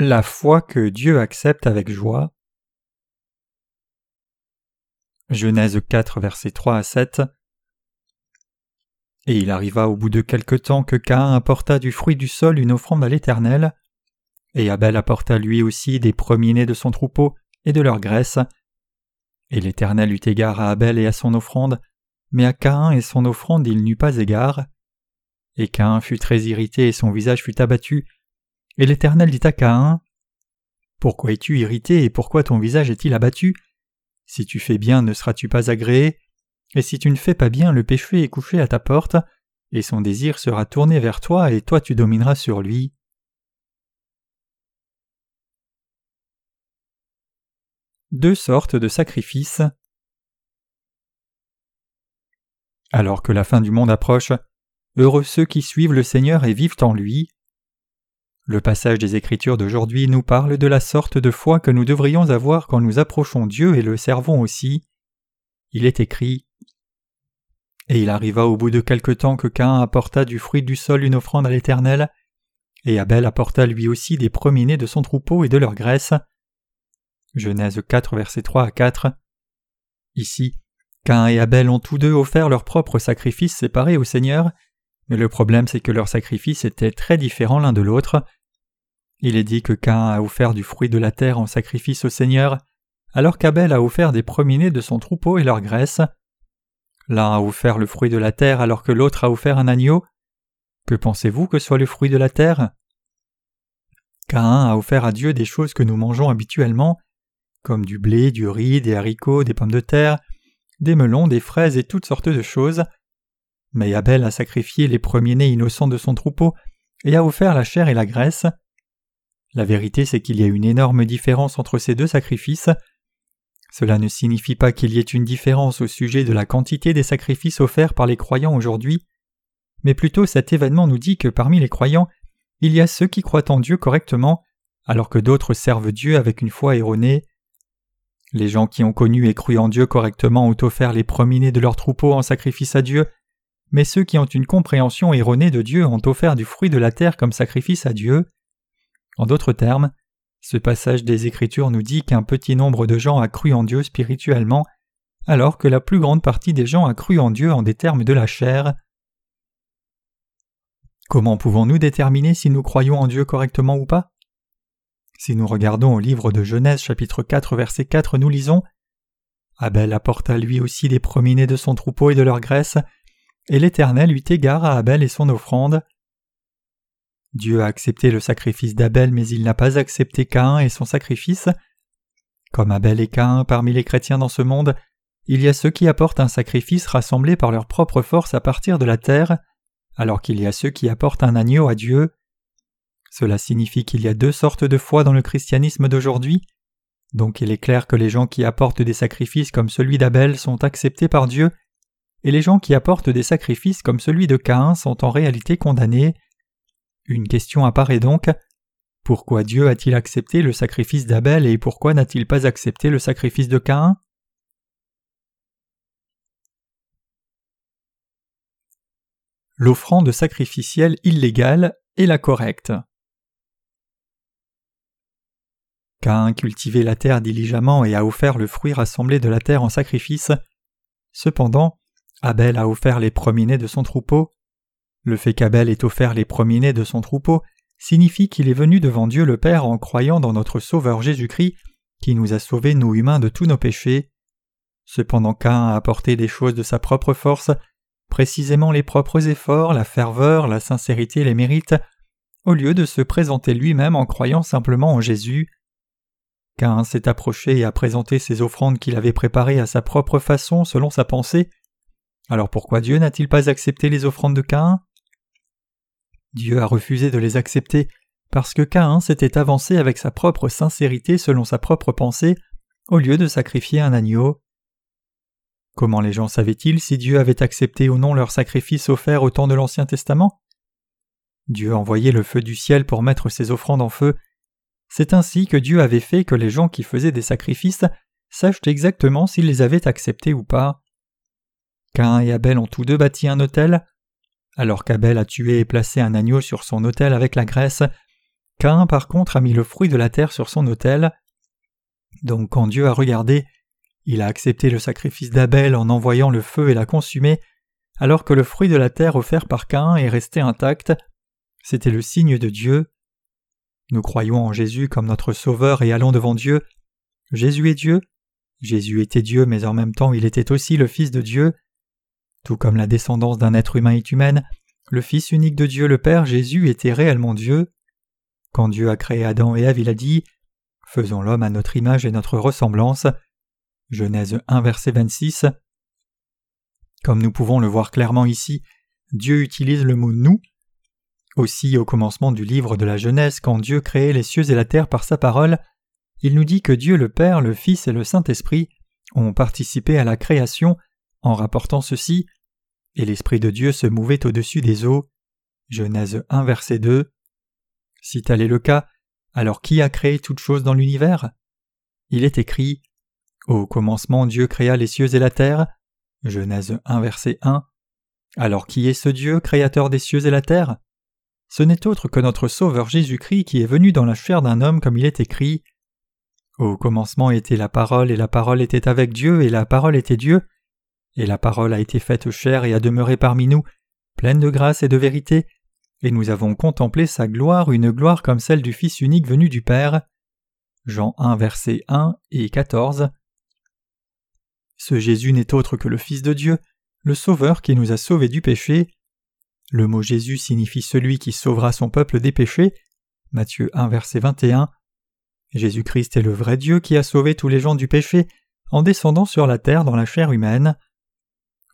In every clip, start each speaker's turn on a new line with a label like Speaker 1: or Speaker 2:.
Speaker 1: La foi que Dieu accepte avec joie. Genèse 4, versets 3 à 7. Et il arriva au bout de quelque temps que Caïn apporta du fruit du sol une offrande à l'Éternel, et Abel apporta lui aussi des premiers-nés de son troupeau et de leur graisse. Et l'Éternel eut égard à Abel et à son offrande, mais à Caïn et son offrande il n'eut pas égard. Et Caïn fut très irrité et son visage fut abattu, et l'Éternel dit à Caïn Pourquoi es-tu irrité et pourquoi ton visage est-il abattu? Si tu fais bien, ne seras-tu pas agréé? Et si tu ne fais pas bien, le péché est couché à ta porte, et son désir sera tourné vers toi, et toi tu domineras sur lui. Deux sortes de sacrifices. Alors que la fin du monde approche, heureux ceux qui suivent le Seigneur et vivent en lui. Le passage des Écritures d'aujourd'hui nous parle de la sorte de foi que nous devrions avoir quand nous approchons Dieu et le servons aussi. Il est écrit Et il arriva au bout de quelque temps que Cain apporta du fruit du sol une offrande à l'Éternel, et Abel apporta lui aussi des premiers-nés de son troupeau et de leur graisse. Genèse 4, versets 3 à 4. Ici, Cain et Abel ont tous deux offert leurs propres sacrifices séparés au Seigneur, mais le problème c'est que leurs sacrifices étaient très différents l'un de l'autre. Il est dit que Cain a offert du fruit de la terre en sacrifice au Seigneur, alors qu'Abel a offert des premiers-nés de son troupeau et leur graisse. L'un a offert le fruit de la terre alors que l'autre a offert un agneau. Que pensez-vous que soit le fruit de la terre? Cain a offert à Dieu des choses que nous mangeons habituellement, comme du blé, du riz, des haricots, des pommes de terre, des melons, des fraises et toutes sortes de choses. Mais Abel a sacrifié les premiers-nés innocents de son troupeau et a offert la chair et la graisse. La vérité, c'est qu'il y a une énorme différence entre ces deux sacrifices. Cela ne signifie pas qu'il y ait une différence au sujet de la quantité des sacrifices offerts par les croyants aujourd'hui, mais plutôt cet événement nous dit que parmi les croyants, il y a ceux qui croient en Dieu correctement, alors que d'autres servent Dieu avec une foi erronée. Les gens qui ont connu et cru en Dieu correctement ont offert les premiers-nés de leur troupeau en sacrifice à Dieu, mais ceux qui ont une compréhension erronée de Dieu ont offert du fruit de la terre comme sacrifice à Dieu. En d'autres termes, ce passage des Écritures nous dit qu'un petit nombre de gens a cru en Dieu spirituellement, alors que la plus grande partie des gens a cru en Dieu en des termes de la chair. Comment pouvons-nous déterminer si nous croyons en Dieu correctement ou pas? Si nous regardons au livre de Genèse chapitre 4 verset 4 nous lisons Abel apporta lui aussi des premiers-nés de son troupeau et de leur graisse, et l'Éternel eut égard à Abel et son offrande. Dieu a accepté le sacrifice d'Abel, mais il n'a pas accepté Caïn et son sacrifice. Comme Abel et Caïn parmi les chrétiens dans ce monde, il y a ceux qui apportent un sacrifice rassemblé par leur propre force à partir de la terre, alors qu'il y a ceux qui apportent un agneau à Dieu. Cela signifie qu'il y a deux sortes de foi dans le christianisme d'aujourd'hui. Donc il est clair que les gens qui apportent des sacrifices comme celui d'Abel sont acceptés par Dieu, et les gens qui apportent des sacrifices comme celui de Caïn sont en réalité condamnés. Une question apparaît donc. Pourquoi Dieu a-t-il accepté le sacrifice d'Abel et pourquoi n'a-t-il pas accepté le sacrifice de Caïn? L'offrande sacrificielle illégale est la correcte. Caïn cultivait la terre diligemment et a offert le fruit rassemblé de la terre en sacrifice. Cependant, Abel a offert les premiers-nés de son troupeau, le fait qu'Abel ait offert les premiers-nés de son troupeau signifie qu'il est venu devant Dieu le Père en croyant dans notre Sauveur Jésus-Christ, qui nous a sauvés, nous humains, de tous nos péchés. Cependant Cain a apporté des choses de sa propre force, précisément les propres efforts, la ferveur, la sincérité, les mérites, au lieu de se présenter lui-même en croyant simplement en Jésus. Cain s'est approché et a présenté ses offrandes qu'il avait préparées à sa propre façon selon sa pensée. Alors pourquoi Dieu n'a-t-il pas accepté les offrandes de Cain Dieu a refusé de les accepter parce que Caïn s'était avancé avec sa propre sincérité selon sa propre pensée, au lieu de sacrifier un agneau. Comment les gens savaient-ils si Dieu avait accepté ou non leur sacrifice offert au temps de l'Ancien Testament? Dieu a envoyé le feu du ciel pour mettre ses offrandes en feu. C'est ainsi que Dieu avait fait que les gens qui faisaient des sacrifices sachent exactement s'ils les avaient acceptés ou pas. Caïn et Abel ont tous deux bâti un autel, alors qu'Abel a tué et placé un agneau sur son autel avec la graisse, Cain par contre a mis le fruit de la terre sur son autel. Donc quand Dieu a regardé, il a accepté le sacrifice d'Abel en envoyant le feu et l'a consumé, alors que le fruit de la terre offert par Cain est resté intact. C'était le signe de Dieu. Nous croyons en Jésus comme notre Sauveur et allons devant Dieu. Jésus est Dieu. Jésus était Dieu, mais en même temps il était aussi le Fils de Dieu. Tout comme la descendance d'un être humain est humaine, le Fils unique de Dieu le Père Jésus était réellement Dieu. Quand Dieu a créé Adam et Ève, il a dit Faisons l'homme à notre image et notre ressemblance. Genèse 1, verset 26. Comme nous pouvons le voir clairement ici, Dieu utilise le mot nous. Aussi, au commencement du livre de la Genèse, quand Dieu créait les cieux et la terre par sa parole, il nous dit que Dieu le Père, le Fils et le Saint-Esprit ont participé à la création en rapportant ceci Et l'Esprit de Dieu se mouvait au-dessus des eaux. Genèse 1, verset 2. Si tel est le cas, alors qui a créé toute chose dans l'univers? Il est écrit Au commencement Dieu créa les cieux et la terre. Genèse 1 verset 1. Alors qui est ce Dieu, créateur des cieux et la terre? Ce n'est autre que notre Sauveur Jésus-Christ qui est venu dans la chair d'un homme comme il est écrit. Au commencement était la parole et la parole était avec Dieu et la parole était Dieu. Et la parole a été faite chair et a demeuré parmi nous, pleine de grâce et de vérité, et nous avons contemplé sa gloire, une gloire comme celle du Fils unique venu du Père. Jean 1 versets 1 et 14. Ce Jésus n'est autre que le Fils de Dieu, le Sauveur qui nous a sauvés du péché. Le mot Jésus signifie celui qui sauvera son peuple des péchés. Matthieu 1 verset 21. Jésus-Christ est le vrai Dieu qui a sauvé tous les gens du péché en descendant sur la terre dans la chair humaine.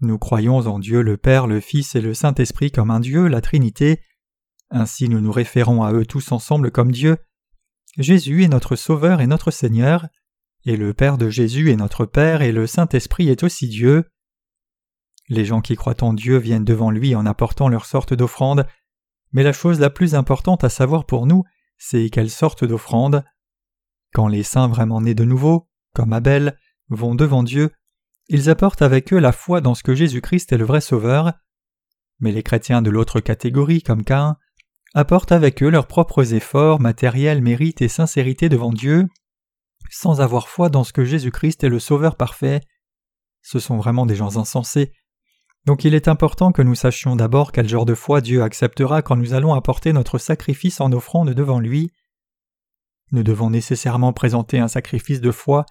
Speaker 1: Nous croyons en Dieu le Père, le Fils et le Saint-Esprit comme un Dieu, la Trinité. Ainsi nous nous référons à eux tous ensemble comme Dieu. Jésus est notre Sauveur et notre Seigneur, et le Père de Jésus est notre Père, et le Saint-Esprit est aussi Dieu. Les gens qui croient en Dieu viennent devant lui en apportant leur sorte d'offrande, mais la chose la plus importante à savoir pour nous, c'est quelle sorte d'offrande. Quand les saints vraiment nés de nouveau, comme Abel, vont devant Dieu, ils apportent avec eux la foi dans ce que Jésus-Christ est le vrai Sauveur. Mais les chrétiens de l'autre catégorie, comme Cain, apportent avec eux leurs propres efforts, matériels, mérites et sincérité devant Dieu, sans avoir foi dans ce que Jésus-Christ est le Sauveur parfait. Ce sont vraiment des gens insensés. Donc il est important que nous sachions d'abord quel genre de foi Dieu acceptera quand nous allons apporter notre sacrifice en offrande devant lui. Nous devons nécessairement présenter un sacrifice de foi.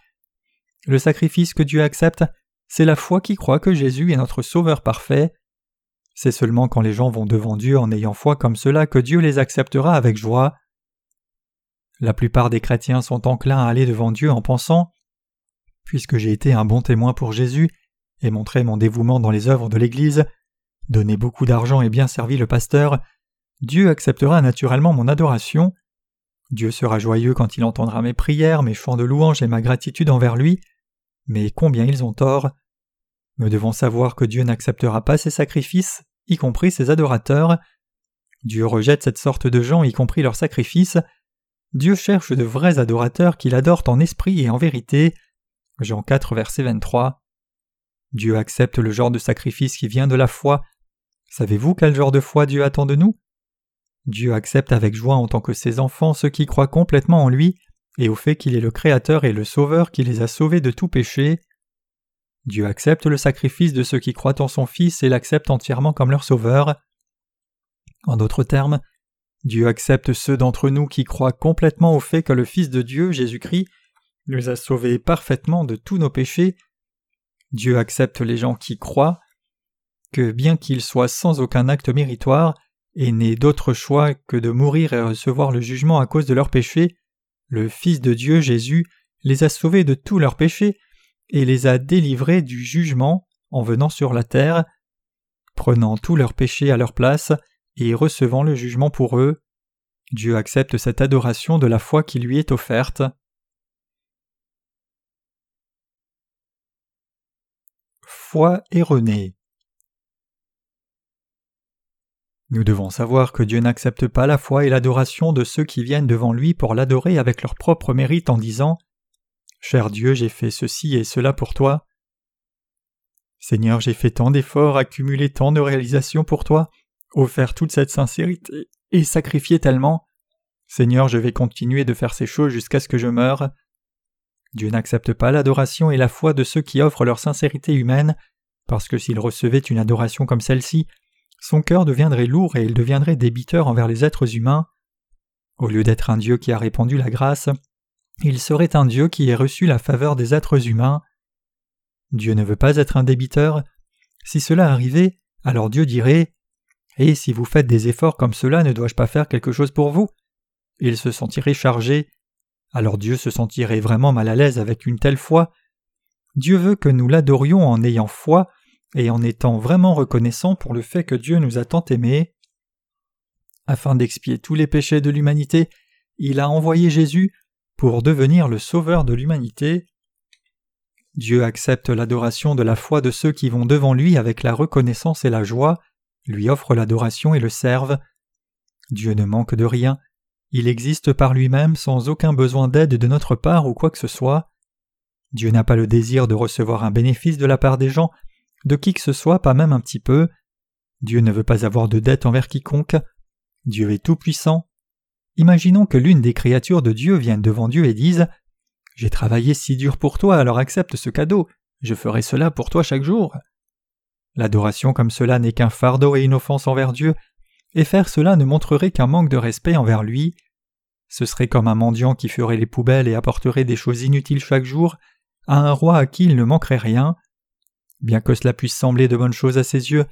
Speaker 1: Le sacrifice que Dieu accepte, c'est la foi qui croit que Jésus est notre Sauveur parfait. C'est seulement quand les gens vont devant Dieu en ayant foi comme cela que Dieu les acceptera avec joie. La plupart des chrétiens sont enclins à aller devant Dieu en pensant Puisque j'ai été un bon témoin pour Jésus et montré mon dévouement dans les œuvres de l'Église, donné beaucoup d'argent et bien servi le pasteur, Dieu acceptera naturellement mon adoration. Dieu sera joyeux quand il entendra mes prières, mes chants de louange et ma gratitude envers lui. Mais combien ils ont tort? Nous devons savoir que Dieu n'acceptera pas ces sacrifices, y compris ses adorateurs. Dieu rejette cette sorte de gens, y compris leurs sacrifices. Dieu cherche de vrais adorateurs qui l'adorent en esprit et en vérité. Jean 4, verset 23. Dieu accepte le genre de sacrifice qui vient de la foi. Savez-vous quel genre de foi Dieu attend de nous? Dieu accepte avec joie en tant que ses enfants ceux qui croient complètement en lui et au fait qu'il est le Créateur et le Sauveur qui les a sauvés de tout péché. Dieu accepte le sacrifice de ceux qui croient en son Fils et l'accepte entièrement comme leur Sauveur. En d'autres termes, Dieu accepte ceux d'entre nous qui croient complètement au fait que le Fils de Dieu, Jésus-Christ, nous a sauvés parfaitement de tous nos péchés. Dieu accepte les gens qui croient que bien qu'ils soient sans aucun acte méritoire et n'aient d'autre choix que de mourir et recevoir le jugement à cause de leurs péchés, le Fils de Dieu, Jésus, les a sauvés de tous leurs péchés et les a délivrés du jugement en venant sur la terre, prenant tous leurs péchés à leur place et recevant le jugement pour eux. Dieu accepte cette adoration de la foi qui lui est offerte. Foi erronée. Nous devons savoir que Dieu n'accepte pas la foi et l'adoration de ceux qui viennent devant lui pour l'adorer avec leur propre mérite en disant Cher Dieu, j'ai fait ceci et cela pour toi. Seigneur, j'ai fait tant d'efforts, accumulé tant de réalisations pour toi, offert toute cette sincérité et sacrifié tellement. Seigneur, je vais continuer de faire ces choses jusqu'à ce que je meure. Dieu n'accepte pas l'adoration et la foi de ceux qui offrent leur sincérité humaine, parce que s'il recevait une adoration comme celle-ci, son cœur deviendrait lourd et il deviendrait débiteur envers les êtres humains. Au lieu d'être un Dieu qui a répandu la grâce, il serait un Dieu qui ait reçu la faveur des êtres humains. Dieu ne veut pas être un débiteur. Si cela arrivait, alors Dieu dirait Et si vous faites des efforts comme cela, ne dois-je pas faire quelque chose pour vous? Il se sentirait chargé. Alors Dieu se sentirait vraiment mal à l'aise avec une telle foi. Dieu veut que nous l'adorions en ayant foi et en étant vraiment reconnaissant pour le fait que Dieu nous a tant aimés. Afin d'expier tous les péchés de l'humanité, il a envoyé Jésus pour devenir le sauveur de l'humanité. Dieu accepte l'adoration de la foi de ceux qui vont devant lui avec la reconnaissance et la joie, lui offrent l'adoration et le servent. Dieu ne manque de rien, il existe par lui-même sans aucun besoin d'aide de notre part ou quoi que ce soit. Dieu n'a pas le désir de recevoir un bénéfice de la part des gens, de qui que ce soit, pas même un petit peu. Dieu ne veut pas avoir de dette envers quiconque. Dieu est tout-puissant. Imaginons que l'une des créatures de Dieu vienne devant Dieu et dise J'ai travaillé si dur pour toi, alors accepte ce cadeau, je ferai cela pour toi chaque jour. L'adoration comme cela n'est qu'un fardeau et une offense envers Dieu, et faire cela ne montrerait qu'un manque de respect envers lui. Ce serait comme un mendiant qui ferait les poubelles et apporterait des choses inutiles chaque jour à un roi à qui il ne manquerait rien. Bien que cela puisse sembler de bonnes choses à ses yeux,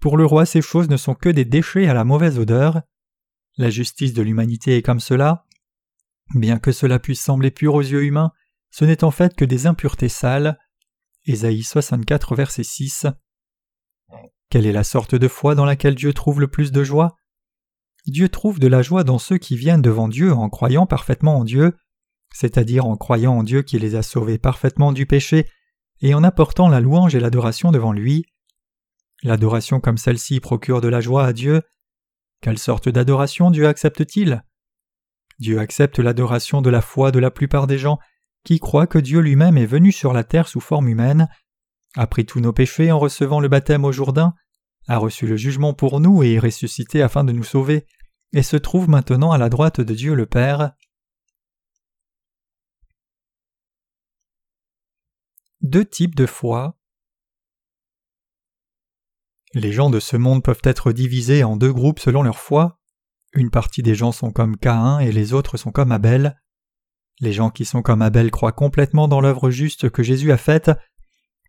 Speaker 1: pour le roi ces choses ne sont que des déchets à la mauvaise odeur. La justice de l'humanité est comme cela. Bien que cela puisse sembler pur aux yeux humains, ce n'est en fait que des impuretés sales. Ésaïe 64, verset 6. Quelle est la sorte de foi dans laquelle Dieu trouve le plus de joie? Dieu trouve de la joie dans ceux qui viennent devant Dieu en croyant parfaitement en Dieu, c'est-à-dire en croyant en Dieu qui les a sauvés parfaitement du péché et en apportant la louange et l'adoration devant lui. L'adoration comme celle-ci procure de la joie à Dieu, quelle sorte d'adoration Dieu accepte-t-il? Dieu accepte l'adoration de la foi de la plupart des gens qui croient que Dieu lui-même est venu sur la terre sous forme humaine, a pris tous nos péchés en recevant le baptême au Jourdain, a reçu le jugement pour nous et est ressuscité afin de nous sauver, et se trouve maintenant à la droite de Dieu le Père. Deux types de foi. Les gens de ce monde peuvent être divisés en deux groupes selon leur foi. Une partie des gens sont comme Caïn et les autres sont comme Abel. Les gens qui sont comme Abel croient complètement dans l'œuvre juste que Jésus a faite.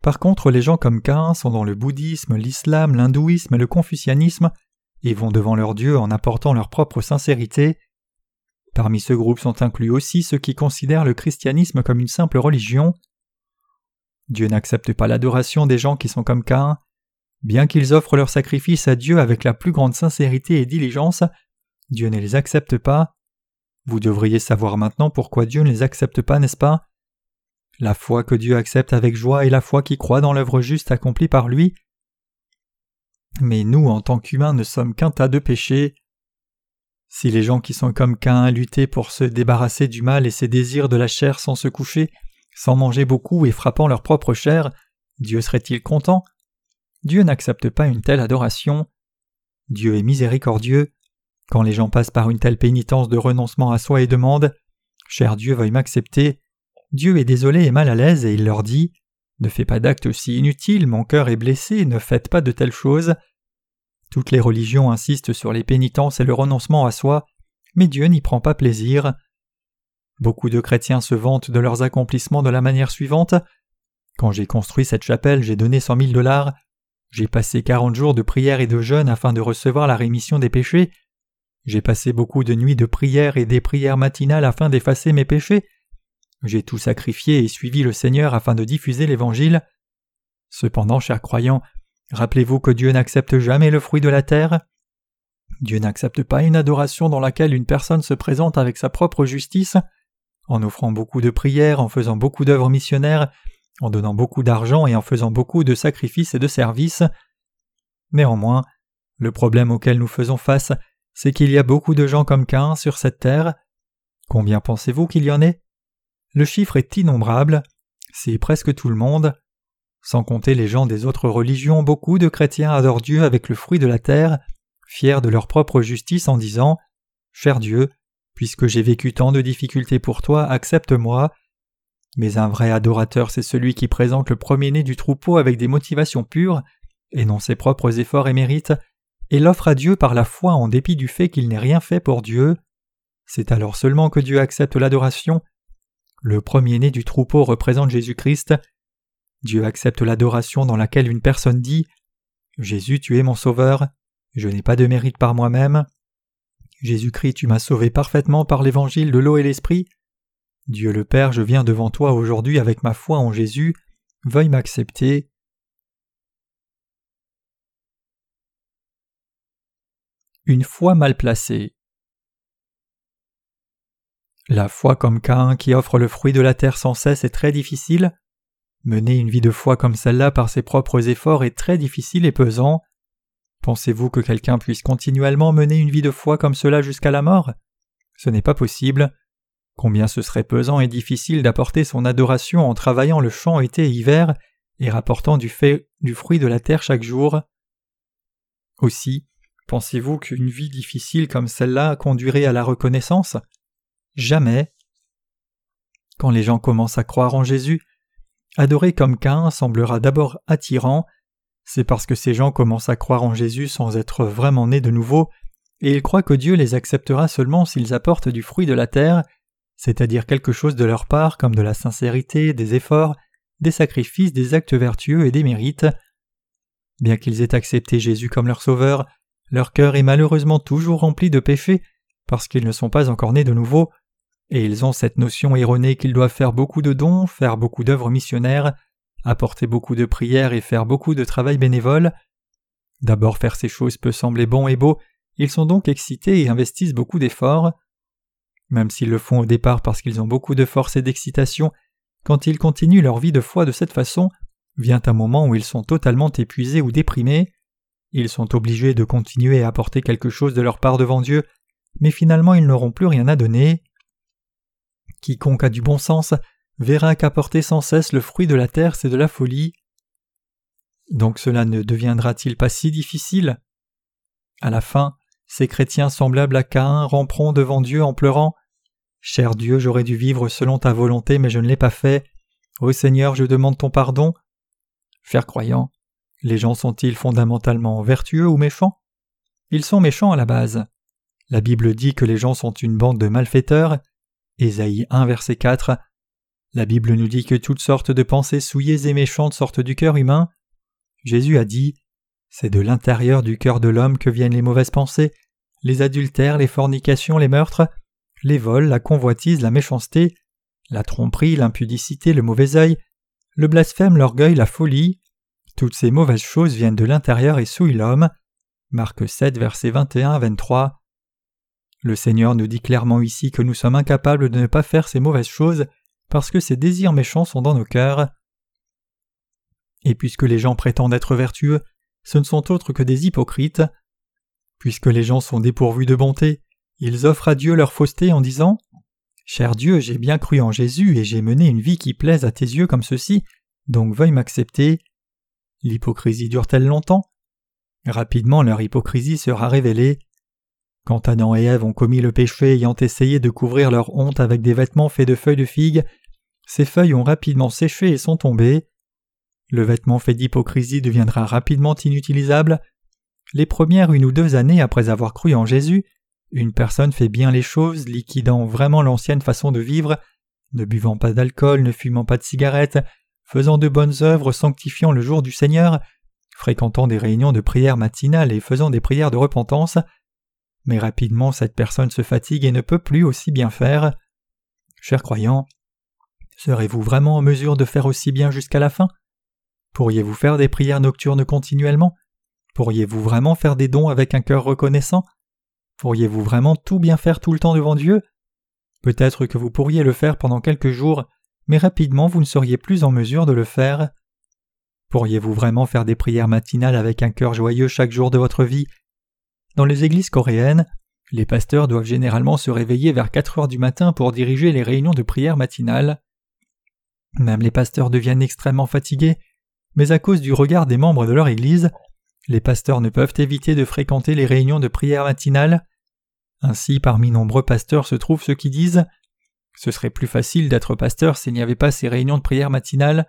Speaker 1: Par contre, les gens comme Caïn sont dans le bouddhisme, l'islam, l'hindouisme et le confucianisme et vont devant leur Dieu en apportant leur propre sincérité. Parmi ce groupe sont inclus aussi ceux qui considèrent le christianisme comme une simple religion. Dieu n'accepte pas l'adoration des gens qui sont comme Caïn. Bien qu'ils offrent leur sacrifice à Dieu avec la plus grande sincérité et diligence, Dieu ne les accepte pas. Vous devriez savoir maintenant pourquoi Dieu ne les accepte pas, n'est-ce pas? La foi que Dieu accepte avec joie est la foi qui croit dans l'œuvre juste accomplie par lui. Mais nous, en tant qu'humains, ne sommes qu'un tas de péchés. Si les gens qui sont comme Cain luttaient pour se débarrasser du mal et ses désirs de la chair sans se coucher, sans manger beaucoup et frappant leur propre chair, Dieu serait-il content? Dieu n'accepte pas une telle adoration. Dieu est miséricordieux. Quand les gens passent par une telle pénitence de renoncement à soi et demandent Cher Dieu, veuille m'accepter, Dieu est désolé et mal à l'aise et il leur dit Ne fais pas d'actes si inutiles, mon cœur est blessé, ne faites pas de telles choses. Toutes les religions insistent sur les pénitences et le renoncement à soi, mais Dieu n'y prend pas plaisir. Beaucoup de chrétiens se vantent de leurs accomplissements de la manière suivante. Quand j'ai construit cette chapelle, j'ai donné cent mille dollars. J'ai passé quarante jours de prière et de jeûne afin de recevoir la rémission des péchés. J'ai passé beaucoup de nuits de prière et des prières matinales afin d'effacer mes péchés. J'ai tout sacrifié et suivi le Seigneur afin de diffuser l'Évangile. Cependant, chers croyants, rappelez-vous que Dieu n'accepte jamais le fruit de la terre. Dieu n'accepte pas une adoration dans laquelle une personne se présente avec sa propre justice, en offrant beaucoup de prières, en faisant beaucoup d'œuvres missionnaires en donnant beaucoup d'argent et en faisant beaucoup de sacrifices et de services. Néanmoins, le problème auquel nous faisons face, c'est qu'il y a beaucoup de gens comme Cain sur cette terre. Combien pensez-vous qu'il y en ait? Le chiffre est innombrable, c'est presque tout le monde. Sans compter les gens des autres religions, beaucoup de chrétiens adorent Dieu avec le fruit de la terre, fiers de leur propre justice en disant Cher Dieu, Puisque j'ai vécu tant de difficultés pour toi, accepte-moi. Mais un vrai adorateur, c'est celui qui présente le premier-né du troupeau avec des motivations pures, et non ses propres efforts et mérites, et l'offre à Dieu par la foi en dépit du fait qu'il n'ait rien fait pour Dieu. C'est alors seulement que Dieu accepte l'adoration. Le premier-né du troupeau représente Jésus-Christ. Dieu accepte l'adoration dans laquelle une personne dit Jésus, tu es mon sauveur, je n'ai pas de mérite par moi-même. Jésus-Christ, tu m'as sauvé parfaitement par l'évangile de l'eau et l'esprit. Dieu le Père, je viens devant toi aujourd'hui avec ma foi en Jésus, veuille m'accepter. Une foi mal placée. La foi comme Caïn qui offre le fruit de la terre sans cesse est très difficile. Mener une vie de foi comme celle-là par ses propres efforts est très difficile et pesant. Pensez-vous que quelqu'un puisse continuellement mener une vie de foi comme cela jusqu'à la mort? Ce n'est pas possible. Combien ce serait pesant et difficile d'apporter son adoration en travaillant le champ été et hiver et rapportant du, fruit de la terre chaque jour. Aussi, pensez-vous qu'une vie difficile comme celle-là conduirait à la reconnaissance? Jamais. Quand les gens commencent à croire en Jésus, adorer comme Cain semblera d'abord attirant, c'est parce que ces gens commencent à croire en Jésus sans être vraiment nés de nouveau, et ils croient que Dieu les acceptera seulement s'ils apportent du fruit de la terre, c'est-à-dire quelque chose de leur part comme de la sincérité, des efforts, des sacrifices, des actes vertueux et des mérites. Bien qu'ils aient accepté Jésus comme leur sauveur, leur cœur est malheureusement toujours rempli de péchés parce qu'ils ne sont pas encore nés de nouveau, et ils ont cette notion erronée qu'ils doivent faire beaucoup de dons, faire beaucoup d'œuvres missionnaires, apporter beaucoup de prières et faire beaucoup de travail bénévole. D'abord faire ces choses peut sembler bon et beau, ils sont donc excités et investissent beaucoup d'efforts. Même s'ils le font au départ parce qu'ils ont beaucoup de force et d'excitation, quand ils continuent leur vie de foi de cette façon, vient un moment où ils sont totalement épuisés ou déprimés. Ils sont obligés de continuer à apporter quelque chose de leur part devant Dieu, mais finalement ils n'auront plus rien à donner. Quiconque a du bon sens verra qu'apporter sans cesse le fruit de la terre, c'est de la folie. Donc cela ne deviendra-t-il pas si difficile? À la fin, ces chrétiens semblables à Caïn ramperont devant Dieu en pleurant Cher Dieu, j'aurais dû vivre selon ta volonté, mais je ne l'ai pas fait. Ô Seigneur, je demande ton pardon. Faire croyant, les gens sont-ils fondamentalement vertueux ou méchants? Ils sont méchants à la base. La Bible dit que les gens sont une bande de malfaiteurs. Ésaïe 1, verset 4. La Bible nous dit que toutes sortes de pensées souillées et méchantes sortent du cœur humain. Jésus a dit C'est de l'intérieur du cœur de l'homme que viennent les mauvaises pensées, les adultères, les fornications, les meurtres, les vols, la convoitise, la méchanceté, la tromperie, l'impudicité, le mauvais œil, le blasphème, l'orgueil, la folie. Toutes ces mauvaises choses viennent de l'intérieur et souillent l'homme. Marc 7, versets 21 à 23. Le Seigneur nous dit clairement ici que nous sommes incapables de ne pas faire ces mauvaises choses parce que ces désirs méchants sont dans nos cœurs. Et puisque les gens prétendent être vertueux, ce ne sont autres que des hypocrites. Puisque les gens sont dépourvus de bonté, ils offrent à Dieu leur fausseté en disant Cher Dieu, j'ai bien cru en Jésus et j'ai mené une vie qui plaise à tes yeux comme ceci, donc veuille m'accepter. L'hypocrisie dure-t-elle longtemps? Rapidement leur hypocrisie sera révélée. Quand Adam et Ève ont commis le péché ayant essayé de couvrir leur honte avec des vêtements faits de feuilles de figue, ces feuilles ont rapidement séché et sont tombées. Le vêtement fait d'hypocrisie deviendra rapidement inutilisable. Les premières une ou deux années après avoir cru en Jésus, une personne fait bien les choses, liquidant vraiment l'ancienne façon de vivre, ne buvant pas d'alcool, ne fumant pas de cigarettes, faisant de bonnes œuvres, sanctifiant le jour du Seigneur, fréquentant des réunions de prière matinales et faisant des prières de repentance, mais rapidement cette personne se fatigue et ne peut plus aussi bien faire. Chers croyants, serez-vous vraiment en mesure de faire aussi bien jusqu'à la fin? Pourriez-vous faire des prières nocturnes continuellement? Pourriez-vous vraiment faire des dons avec un cœur reconnaissant? Pourriez-vous vraiment tout bien faire tout le temps devant Dieu? Peut-être que vous pourriez le faire pendant quelques jours, mais rapidement vous ne seriez plus en mesure de le faire. Pourriez-vous vraiment faire des prières matinales avec un cœur joyeux chaque jour de votre vie? Dans les églises coréennes, les pasteurs doivent généralement se réveiller vers 4 heures du matin pour diriger les réunions de prière matinale. Même les pasteurs deviennent extrêmement fatigués, mais à cause du regard des membres de leur église, les pasteurs ne peuvent éviter de fréquenter les réunions de prière matinale. Ainsi, parmi nombreux pasteurs se trouvent ceux qui disent Ce serait plus facile d'être pasteur s'il n'y avait pas ces réunions de prière matinale.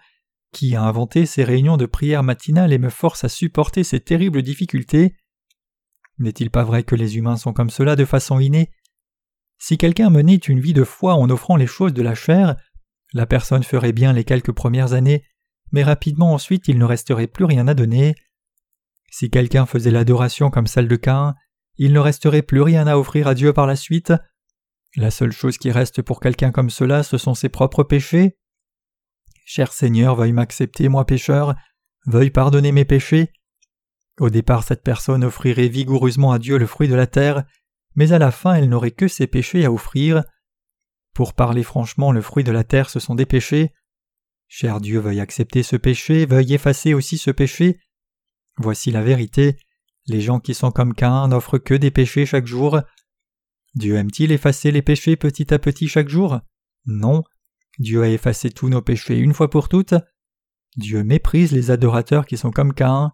Speaker 1: Qui a inventé ces réunions de prière matinale et me force à supporter ces terribles difficultés? N'est-il pas vrai que les humains sont comme cela de façon innée? Si quelqu'un menait une vie de foi en offrant les choses de la chair, la personne ferait bien les quelques premières années, mais rapidement ensuite il ne resterait plus rien à donner. Si quelqu'un faisait l'adoration comme celle de Cain, il ne resterait plus rien à offrir à Dieu par la suite. La seule chose qui reste pour quelqu'un comme cela, ce sont ses propres péchés. Cher Seigneur, veuille m'accepter, moi pécheur, veuille pardonner mes péchés. Au départ, cette personne offrirait vigoureusement à Dieu le fruit de la terre, mais à la fin, elle n'aurait que ses péchés à offrir. Pour parler franchement, le fruit de la terre, ce sont des péchés. Cher Dieu, veuille accepter ce péché, veuille effacer aussi ce péché. Voici la vérité. Les gens qui sont comme Cain n'offrent que des péchés chaque jour. Dieu aime-t-il effacer les péchés petit à petit chaque jour? Non. Dieu a effacé tous nos péchés une fois pour toutes. Dieu méprise les adorateurs qui sont comme Cain.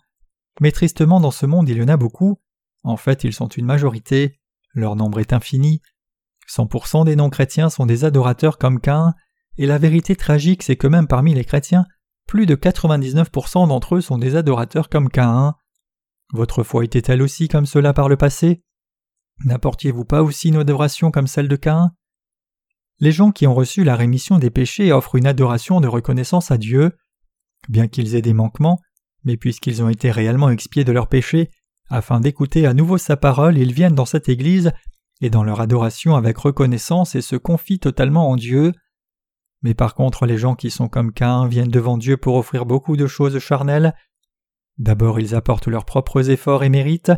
Speaker 1: Mais tristement dans ce monde il y en a beaucoup. En fait ils sont une majorité. Leur nombre est infini. 100% des non-chrétiens sont des adorateurs comme Cain. Et la vérité tragique c'est que même parmi les chrétiens, plus de 99% d'entre eux sont des adorateurs comme Cain. Votre foi était-elle aussi comme cela par le passé? N'apportiez-vous pas aussi une adoration comme celle de Cain Les gens qui ont reçu la rémission des péchés offrent une adoration de reconnaissance à Dieu. Bien qu'ils aient des manquements, mais puisqu'ils ont été réellement expiés de leurs péchés, afin d'écouter à nouveau sa parole, ils viennent dans cette Église et dans leur adoration avec reconnaissance et se confient totalement en Dieu. Mais par contre les gens qui sont comme Cain viennent devant Dieu pour offrir beaucoup de choses charnelles, D'abord ils apportent leurs propres efforts et mérites,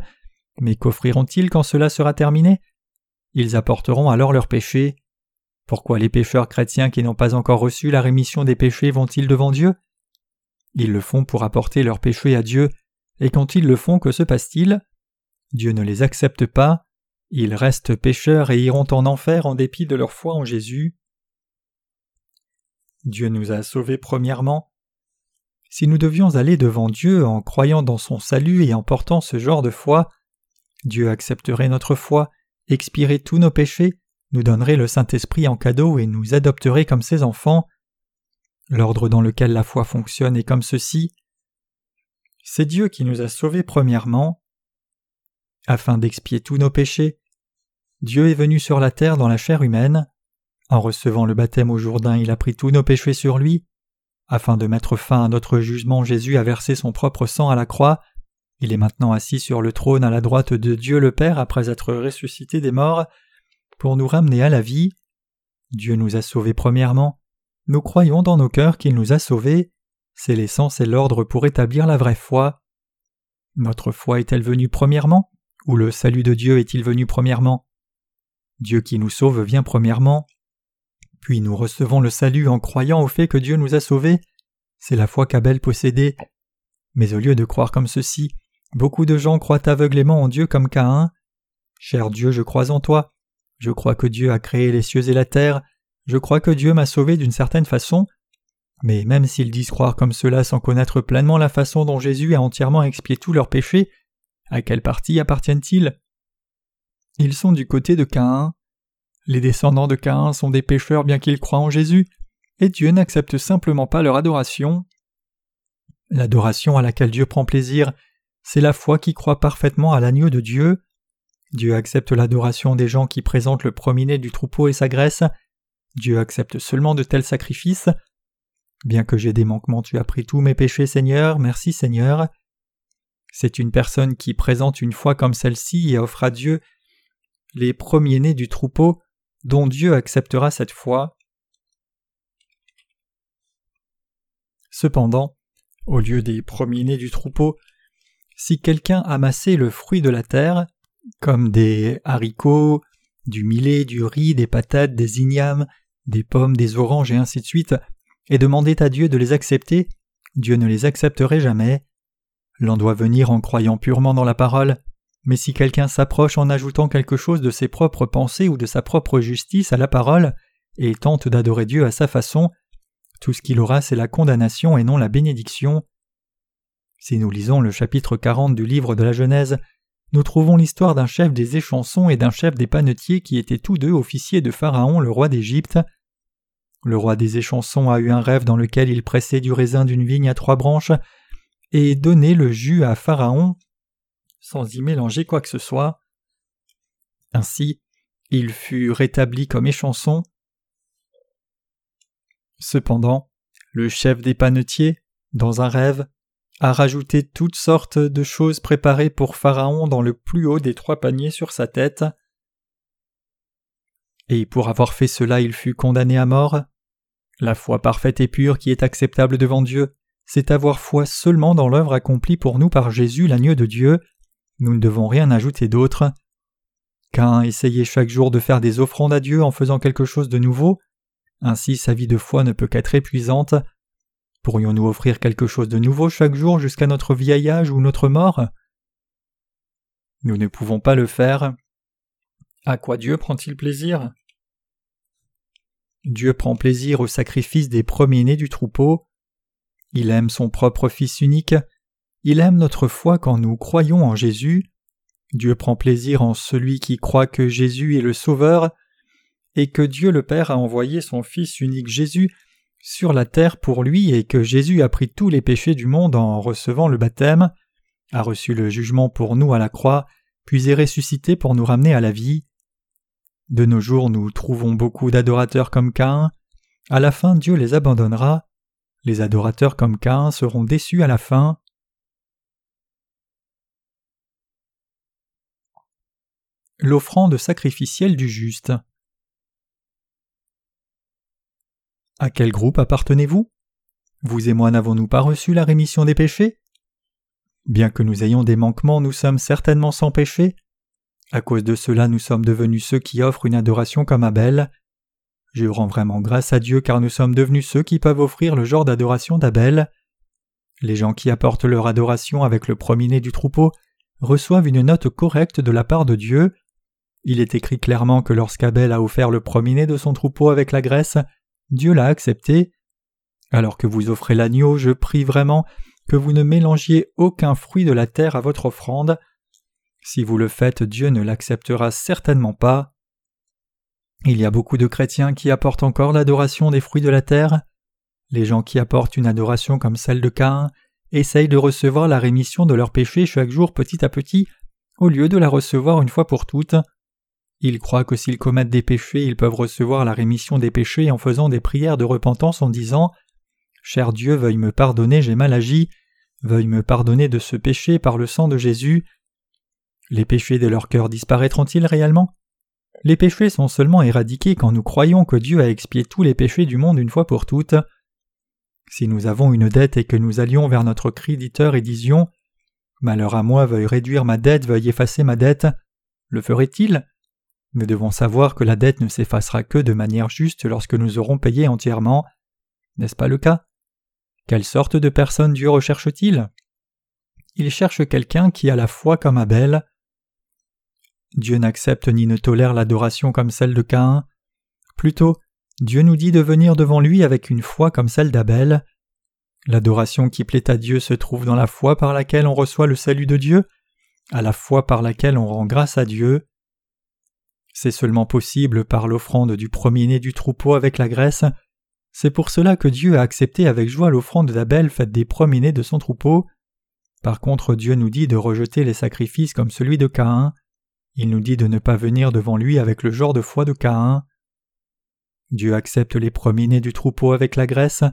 Speaker 1: mais qu'offriront-ils quand cela sera terminé? Ils apporteront alors leurs péchés. Pourquoi les pécheurs chrétiens qui n'ont pas encore reçu la rémission des péchés vont-ils devant Dieu? Ils le font pour apporter leurs péchés à Dieu, et quand ils le font, que se passe-t-il? Dieu ne les accepte pas, ils restent pécheurs et iront en enfer en dépit de leur foi en Jésus. Dieu nous a sauvés premièrement si nous devions aller devant Dieu en croyant dans son salut et en portant ce genre de foi, Dieu accepterait notre foi, expirerait tous nos péchés, nous donnerait le Saint-Esprit en cadeau et nous adopterait comme ses enfants. L'ordre dans lequel la foi fonctionne est comme ceci. C'est Dieu qui nous a sauvés premièrement. Afin d'expier tous nos péchés, Dieu est venu sur la terre dans la chair humaine. En recevant le baptême au Jourdain, il a pris tous nos péchés sur lui. Afin de mettre fin à notre jugement, Jésus a versé son propre sang à la croix. Il est maintenant assis sur le trône à la droite de Dieu le Père après être ressuscité des morts, pour nous ramener à la vie. Dieu nous a sauvés premièrement. Nous croyons dans nos cœurs qu'il nous a sauvés. C'est l'essence et l'ordre pour établir la vraie foi. Notre foi est-elle venue premièrement Ou le salut de Dieu est-il venu premièrement? Dieu qui nous sauve vient premièrement. Puis nous recevons le salut en croyant au fait que Dieu nous a sauvés. C'est la foi qu'Abel possédait. Mais au lieu de croire comme ceci, beaucoup de gens croient aveuglément en Dieu comme Caïn. Cher Dieu, je crois en toi. Je crois que Dieu a créé les cieux et la terre. Je crois que Dieu m'a sauvé d'une certaine façon. Mais même s'ils disent croire comme cela sans connaître pleinement la façon dont Jésus a entièrement expié tous leurs péchés, à quelle partie appartiennent-ils? Ils sont du côté de Caïn. Les descendants de Caïn sont des pécheurs bien qu'ils croient en Jésus, et Dieu n'accepte simplement pas leur adoration. L'adoration à laquelle Dieu prend plaisir, c'est la foi qui croit parfaitement à l'agneau de Dieu. Dieu accepte l'adoration des gens qui présentent le premier du troupeau et sa graisse. Dieu accepte seulement de tels sacrifices. Bien que j'ai des manquements, tu as pris tous mes péchés, Seigneur, merci Seigneur. C'est une personne qui présente une foi comme celle-ci et offre à Dieu les premiers-nés du troupeau dont Dieu acceptera cette foi. Cependant, au lieu des premiers-nés du troupeau, si quelqu'un amassait le fruit de la terre, comme des haricots, du millet, du riz, des patates, des ignames, des pommes, des oranges et ainsi de suite, et demandait à Dieu de les accepter, Dieu ne les accepterait jamais. L'on doit venir en croyant purement dans la parole, mais si quelqu'un s'approche en ajoutant quelque chose de ses propres pensées ou de sa propre justice à la parole, et tente d'adorer Dieu à sa façon, tout ce qu'il aura c'est la condamnation et non la bénédiction. Si nous lisons le chapitre 40 du livre de la Genèse, nous trouvons l'histoire d'un chef des échansons et d'un chef des panetiers qui étaient tous deux officiers de Pharaon, le roi d'Égypte. Le roi des échansons a eu un rêve dans lequel il pressait du raisin d'une vigne à trois branches et donnait le jus à Pharaon sans y mélanger quoi que ce soit. Ainsi, il fut rétabli comme échanson. Cependant, le chef des panetiers, dans un rêve, a rajouté toutes sortes de choses préparées pour Pharaon dans le plus haut des trois paniers sur sa tête. Et pour avoir fait cela il fut condamné à mort. La foi parfaite et pure qui est acceptable devant Dieu, c'est avoir foi seulement dans l'œuvre accomplie pour nous par Jésus l'agneau de Dieu. Nous ne devons rien ajouter d'autre. Qu'un essayait chaque jour de faire des offrandes à Dieu en faisant quelque chose de nouveau. Ainsi sa vie de foi ne peut qu'être épuisante. Pourrions-nous offrir quelque chose de nouveau chaque jour jusqu'à notre vieil âge ou notre mort? Nous ne pouvons pas le faire. À quoi Dieu prend-il plaisir? Dieu prend plaisir au sacrifice des premiers-nés du troupeau. Il aime son propre Fils unique. Il aime notre foi quand nous croyons en Jésus. Dieu prend plaisir en celui qui croit que Jésus est le Sauveur et que Dieu le Père a envoyé son Fils unique Jésus sur la terre pour lui et que Jésus a pris tous les péchés du monde en recevant le baptême, a reçu le jugement pour nous à la croix, puis est ressuscité pour nous ramener à la vie. De nos jours nous trouvons beaucoup d'adorateurs comme Caïn. À la fin Dieu les abandonnera. Les adorateurs comme Caïn seront déçus à la fin. L'offrande sacrificielle du juste. À quel groupe appartenez-vous? Vous et moi n'avons-nous pas reçu la rémission des péchés? Bien que nous ayons des manquements, nous sommes certainement sans péché. À cause de cela, nous sommes devenus ceux qui offrent une adoration comme Abel. Je rends vraiment grâce à Dieu car nous sommes devenus ceux qui peuvent offrir le genre d'adoration d'Abel. Les gens qui apportent leur adoration avec le premier-né du troupeau reçoivent une note correcte de la part de Dieu. Il est écrit clairement que lorsqu'Abel a offert le premier-né de son troupeau avec la graisse, Dieu l'a accepté. Alors que vous offrez l'agneau, je prie vraiment que vous ne mélangiez aucun fruit de la terre à votre offrande. Si vous le faites, Dieu ne l'acceptera certainement pas. Il y a beaucoup de chrétiens qui apportent encore l'adoration des fruits de la terre. Les gens qui apportent une adoration comme celle de Caïn essayent de recevoir la rémission de leurs péchés chaque jour petit à petit, au lieu de la recevoir une fois pour toutes. Ils croient que s'ils commettent des péchés, ils peuvent recevoir la rémission des péchés en faisant des prières de repentance en disant Cher Dieu, veuille me pardonner, j'ai mal agi, veuille me pardonner de ce péché par le sang de Jésus. Les péchés de leur cœur disparaîtront-ils réellement? Les péchés sont seulement éradiqués quand nous croyons que Dieu a expié tous les péchés du monde une fois pour toutes. Si nous avons une dette et que nous allions vers notre créditeur et disions Malheur à moi, veuille réduire ma dette, veuille effacer ma dette, le ferait-il nous devons savoir que la dette ne s'effacera que de manière juste lorsque nous aurons payé entièrement. N'est-ce pas le cas? Quelle sorte de personne Dieu recherche-t-il? Il cherche quelqu'un qui a la foi comme Abel. Dieu n'accepte ni ne tolère l'adoration comme celle de Caïn. Plutôt, Dieu nous dit de venir devant lui avec une foi comme celle d'Abel. L'adoration qui plaît à Dieu se trouve dans la foi par laquelle on reçoit le salut de Dieu, à la foi par laquelle on rend grâce à Dieu. C'est seulement possible par l'offrande du premier-né du troupeau avec la graisse. C'est pour cela que Dieu a accepté avec joie l'offrande d'Abel faite des premiers-nés de son troupeau. Par contre, Dieu nous dit de rejeter les sacrifices comme celui de Caïn. Il nous dit de ne pas venir devant lui avec le genre de foi de Caïn. Dieu accepte les premiers-nés du troupeau avec la graisse.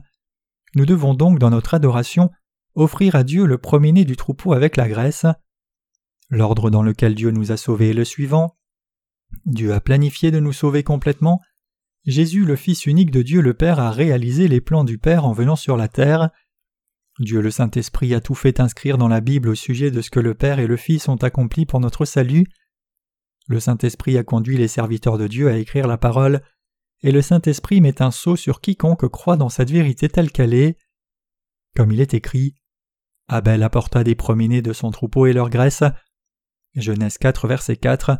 Speaker 1: Nous devons donc dans notre adoration offrir à Dieu le premier-né du troupeau avec la graisse. L'ordre dans lequel Dieu nous a sauvés est le suivant. Dieu a planifié de nous sauver complètement. Jésus, le Fils unique de Dieu le Père, a réalisé les plans du Père en venant sur la terre. Dieu le Saint-Esprit a tout fait inscrire dans la Bible au sujet de ce que le Père et le Fils ont accompli pour notre salut. Le Saint-Esprit a conduit les serviteurs de Dieu à écrire la parole, et le Saint-Esprit met un sceau sur quiconque croit dans cette vérité telle qu'elle est. Comme il est écrit, Abel apporta des premiers de son troupeau et leur graisse. Genèse 4, verset 4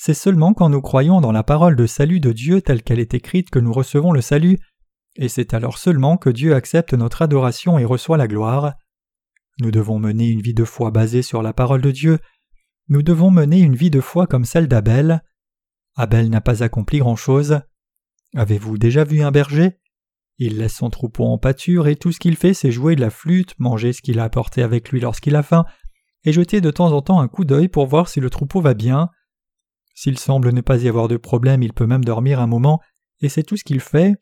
Speaker 1: c'est seulement quand nous croyons dans la parole de salut de Dieu telle qu'elle est écrite que nous recevons le salut, et c'est alors seulement que Dieu accepte notre adoration et reçoit la gloire. Nous devons mener une vie de foi basée sur la parole de Dieu, nous devons mener une vie de foi comme celle d'Abel. Abel n'a pas accompli grand-chose. Avez-vous déjà vu un berger? Il laisse son troupeau en pâture et tout ce qu'il fait c'est jouer de la flûte, manger ce qu'il a apporté avec lui lorsqu'il a faim, et jeter de temps en temps un coup d'œil pour voir si le troupeau va bien. S'il semble ne pas y avoir de problème, il peut même dormir un moment, et c'est tout ce qu'il fait.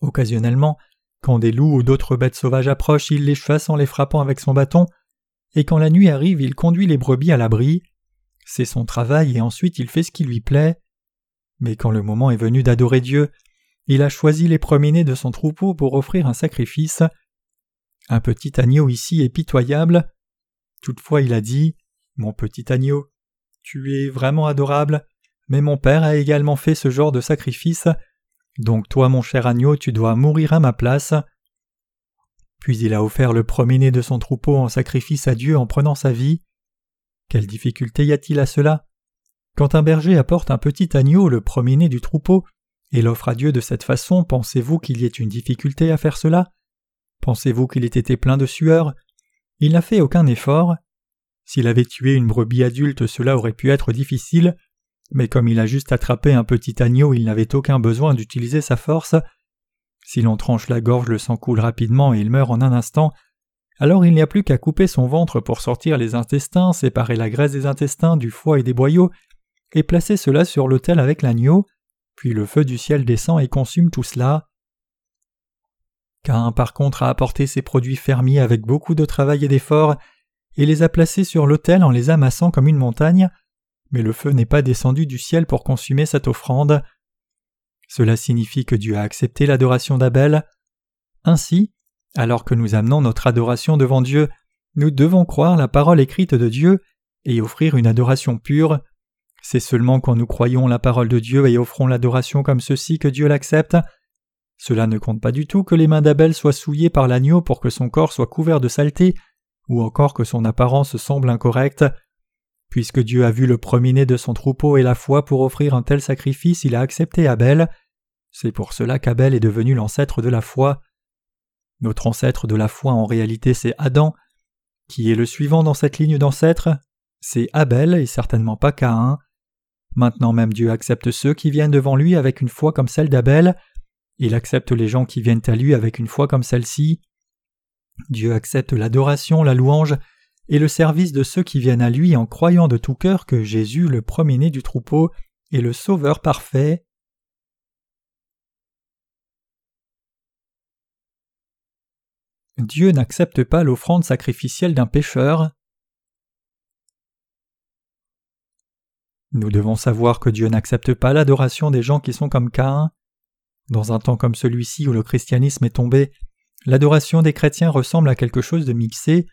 Speaker 1: Occasionnellement, quand des loups ou d'autres bêtes sauvages approchent, il les chasse en les frappant avec son bâton, et quand la nuit arrive, il conduit les brebis à l'abri. C'est son travail et ensuite il fait ce qui lui plaît. Mais quand le moment est venu d'adorer Dieu, il a choisi les premiers-nés de son troupeau pour offrir un sacrifice. Un petit agneau ici est pitoyable. Toutefois il a dit Mon petit agneau, tu es vraiment adorable, mais mon père a également fait ce genre de sacrifice, donc toi mon cher agneau tu dois mourir à ma place. Puis il a offert le premier-né de son troupeau en sacrifice à Dieu en prenant sa vie. Quelle difficulté y a-t-il à cela? Quand un berger apporte un petit agneau, le premier-né du troupeau, et l'offre à Dieu de cette façon, pensez-vous qu'il y ait une difficulté à faire cela? Pensez-vous qu'il ait été plein de sueur? Il n'a fait aucun effort. S'il avait tué une brebis adulte, cela aurait pu être difficile, mais comme il a juste attrapé un petit agneau, il n'avait aucun besoin d'utiliser sa force, si l'on tranche la gorge, le sang coule rapidement et il meurt en un instant. Alors il n'y a plus qu'à couper son ventre pour sortir les intestins, séparer la graisse des intestins, du foie et des boyaux, et placer cela sur l'autel avec l'agneau, puis le feu du ciel descend et consume tout cela. Cain par contre a apporté ses produits fermiers avec beaucoup de travail et d'effort, et les a placés sur l'autel en les amassant comme une montagne, mais le feu n'est pas descendu du ciel pour consumer cette offrande. Cela signifie que Dieu a accepté l'adoration d'Abel. Ainsi, alors que nous amenons notre adoration devant Dieu, nous devons croire la parole écrite de Dieu et offrir une adoration pure. C'est seulement quand nous croyons la parole de Dieu et offrons l'adoration comme ceci que Dieu l'accepte. Cela ne compte pas du tout que les mains d'Abel soient souillées par l'agneau pour que son corps soit couvert de saleté, ou encore que son apparence semble incorrecte. Puisque Dieu a vu le premier-né de son troupeau et la foi pour offrir un tel sacrifice, il a accepté Abel. C'est pour cela qu'Abel est devenu l'ancêtre de la foi. Notre ancêtre de la foi en réalité c'est Adam. Qui est le suivant dans cette ligne d'ancêtre C'est Abel et certainement pas Caïn. Maintenant même Dieu accepte ceux qui viennent devant lui avec une foi comme celle d'Abel. Il accepte les gens qui viennent à lui avec une foi comme celle-ci. Dieu accepte l'adoration, la louange et le service de ceux qui viennent à lui en croyant de tout cœur que Jésus, le premier-né du troupeau, est le Sauveur parfait. Dieu n'accepte pas l'offrande sacrificielle d'un pécheur. Nous devons savoir que Dieu n'accepte pas l'adoration des gens qui sont comme Caïn. Dans un temps comme celui-ci où le christianisme est tombé, l'adoration des chrétiens ressemble à quelque chose de mixé.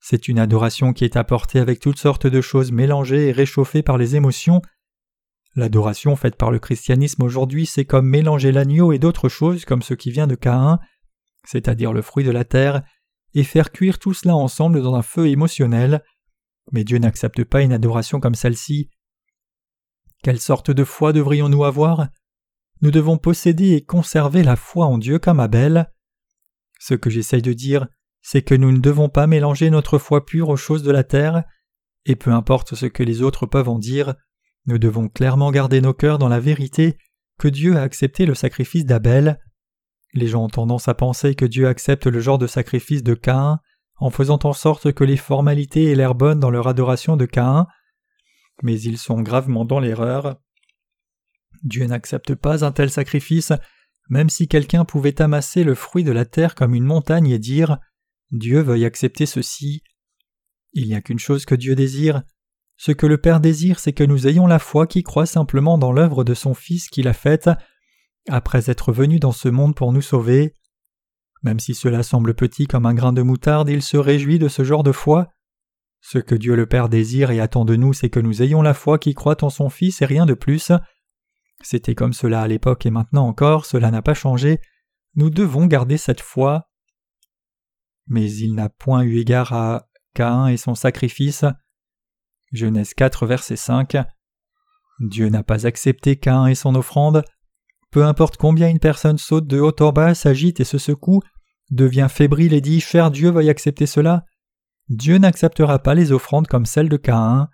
Speaker 1: C'est une adoration qui est apportée avec toutes sortes de choses mélangées et réchauffées par les émotions. L'adoration faite par le christianisme aujourd'hui, c'est comme mélanger l'agneau et d'autres choses comme ce qui vient de Caïn, c'est-à-dire le fruit de la terre, et faire cuire tout cela ensemble dans un feu émotionnel. Mais Dieu n'accepte pas une adoration comme celle-ci. Quelle sorte de foi devrions-nous avoir? Nous devons posséder et conserver la foi en Dieu comme Abel. Ce que j'essaye de dire, c'est que nous ne devons pas mélanger notre foi pure aux choses de la terre, et peu importe ce que les autres peuvent en dire, nous devons clairement garder nos cœurs dans la vérité que Dieu a accepté le sacrifice d'Abel. Les gens ont tendance à penser que Dieu accepte le genre de sacrifice de Caïn en faisant en sorte que les formalités aient l'air bonnes dans leur adoration de Caïn, mais ils sont gravement dans l'erreur. Dieu n'accepte pas un tel sacrifice, même si quelqu'un pouvait amasser le fruit de la terre comme une montagne et dire Dieu veuille accepter ceci. Il n'y a qu'une chose que Dieu désire. Ce que le Père désire, c'est que nous ayons la foi qui croit simplement dans l'œuvre de son Fils qu'il a faite, après être venu dans ce monde pour nous sauver. Même si cela semble petit comme un grain de moutarde, il se réjouit de ce genre de foi. Ce que Dieu le Père désire et attend de nous, c'est que nous ayons la foi qui croit en son Fils et rien de plus. C'était comme cela à l'époque et maintenant encore, cela n'a pas changé. Nous devons garder cette foi. Mais il n'a point eu égard à Caïn et son sacrifice. Genèse 4, verset 5. Dieu n'a pas accepté Caïn et son offrande. Peu importe combien une personne saute de haut en bas, s'agite et se secoue, devient fébrile et dit Cher Dieu veuille accepter cela, Dieu n'acceptera pas les offrandes comme celles de Caïn.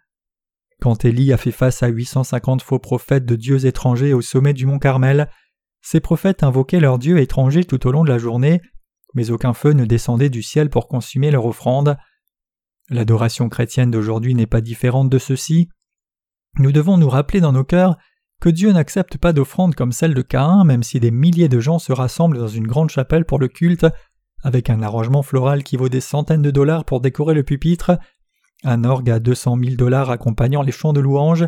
Speaker 1: Quand Élie a fait face à 850 faux prophètes de dieux étrangers au sommet du mont Carmel, ces prophètes invoquaient leurs dieux étrangers tout au long de la journée, mais aucun feu ne descendait du ciel pour consumer leur offrande. L'adoration chrétienne d'aujourd'hui n'est pas différente de ceci. Nous devons nous rappeler dans nos cœurs que Dieu n'accepte pas d'offrande comme celle de Caïn, même si des milliers de gens se rassemblent dans une grande chapelle pour le culte, avec un arrangement floral qui vaut des centaines de dollars pour décorer le pupitre, un orgue à deux cent mille dollars accompagnant les chants de louange,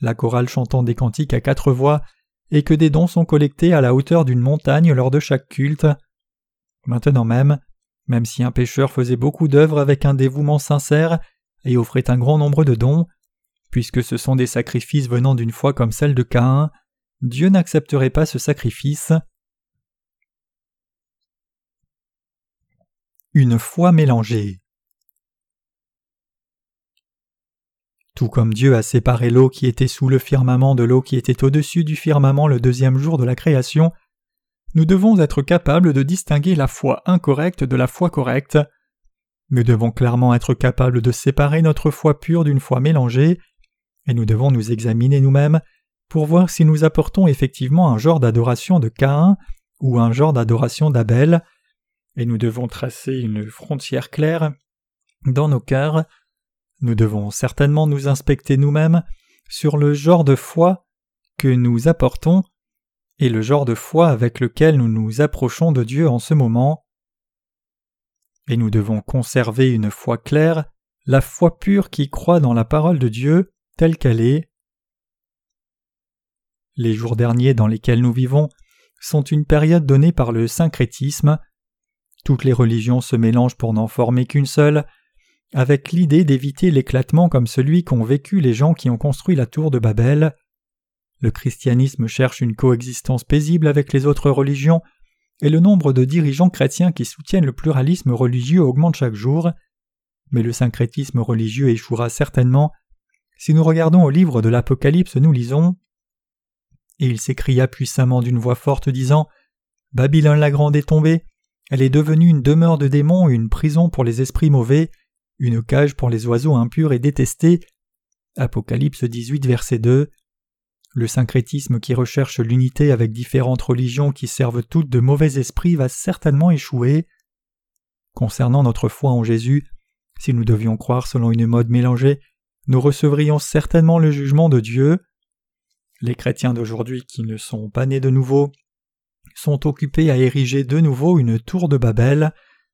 Speaker 1: la chorale chantant des cantiques à quatre voix, et que des dons sont collectés à la hauteur d'une montagne lors de chaque culte. Maintenant même, même si un pécheur faisait beaucoup d'œuvres avec un dévouement sincère et offrait un grand nombre de dons, puisque ce sont des sacrifices venant d'une foi comme celle de Caïn, Dieu n'accepterait pas ce sacrifice. Une foi mélangée. Tout comme Dieu a séparé l'eau qui était sous le firmament de l'eau qui était au-dessus du firmament le deuxième jour de la création, nous devons être capables de distinguer la foi incorrecte de la foi correcte. Nous devons clairement être capables de séparer notre foi pure d'une foi mélangée, et nous devons nous examiner nous-mêmes pour voir si nous apportons effectivement un genre d'adoration de Caïn ou un genre d'adoration d'Abel, et nous devons tracer une frontière claire dans nos cœurs nous devons certainement nous inspecter nous-mêmes sur le genre de foi que nous apportons et le genre de foi avec lequel nous nous approchons de Dieu en ce moment. Et nous devons conserver une foi claire, la foi pure qui croit dans la parole de Dieu telle qu'elle est. Les jours derniers dans lesquels nous vivons sont une période donnée par le syncrétisme. Toutes les religions se mélangent pour n'en former qu'une seule, avec l'idée d'éviter l'éclatement comme celui qu'ont vécu les gens qui ont construit la tour de Babel. Le christianisme cherche une coexistence paisible avec les autres religions, et le nombre de dirigeants chrétiens qui soutiennent le pluralisme religieux augmente chaque jour. Mais le syncrétisme religieux échouera certainement. Si nous regardons au livre de l'Apocalypse, nous lisons Et il s'écria puissamment d'une voix forte, disant Babylone la grande est tombée, elle est devenue une demeure de démons, une prison pour les esprits mauvais, une cage pour les oiseaux impurs et détestés. Apocalypse 18, verset 2. Le syncrétisme qui recherche l'unité avec différentes religions qui servent toutes de mauvais esprits va certainement échouer. Concernant notre foi en Jésus, si nous devions croire selon une mode mélangée, nous recevrions certainement le jugement de Dieu. Les chrétiens d'aujourd'hui qui ne sont pas nés de nouveau sont occupés à ériger de nouveau une tour de Babel,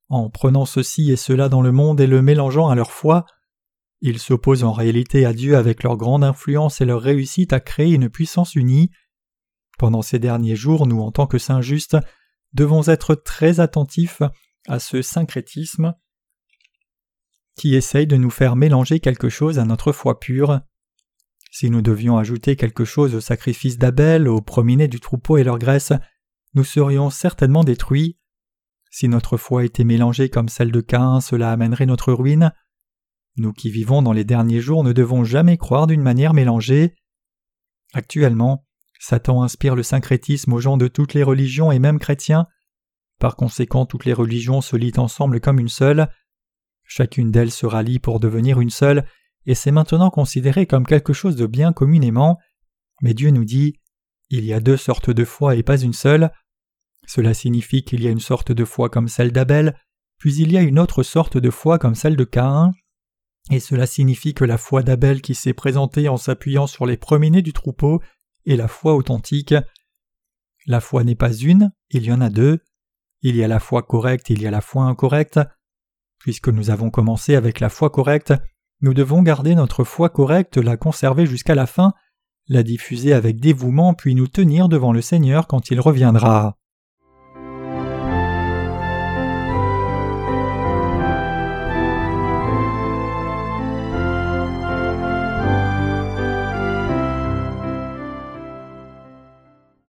Speaker 1: en prenant ceci et cela dans le monde et le mélangeant à leur foi, ils s'opposent en réalité à Dieu avec leur grande influence et leur réussite à créer une puissance unie. Pendant ces derniers jours, nous, en tant que saints justes, devons être très attentifs à ce syncrétisme qui essaye de nous faire mélanger quelque chose à notre foi pure. Si nous devions ajouter quelque chose au sacrifice d'Abel, aux promenades du troupeau et leur graisse, nous serions certainement détruits. Si notre foi était mélangée comme celle de Caïn, cela amènerait notre ruine. Nous qui vivons dans les derniers jours ne devons jamais croire d'une manière mélangée. Actuellement, Satan inspire le syncrétisme aux gens de toutes les religions et même chrétiens. Par conséquent, toutes les religions se lient ensemble comme une seule. Chacune d'elles se rallie pour devenir une seule, et c'est maintenant considéré comme quelque chose de bien communément. Mais Dieu nous dit Il y a deux sortes de foi et pas une seule. Cela signifie qu'il y a une sorte de foi comme celle d'Abel, puis il y a une autre sorte de foi comme celle de Caïn. Et cela signifie que la foi d'Abel qui s'est présentée en s'appuyant sur les premiers-nés du troupeau est la foi authentique. La foi n'est pas une, il y en a deux. Il y a la foi correcte, il y a la foi incorrecte. Puisque nous avons commencé avec la foi correcte, nous devons garder notre foi correcte, la conserver jusqu'à la fin, la diffuser avec dévouement, puis nous tenir devant le Seigneur quand il reviendra.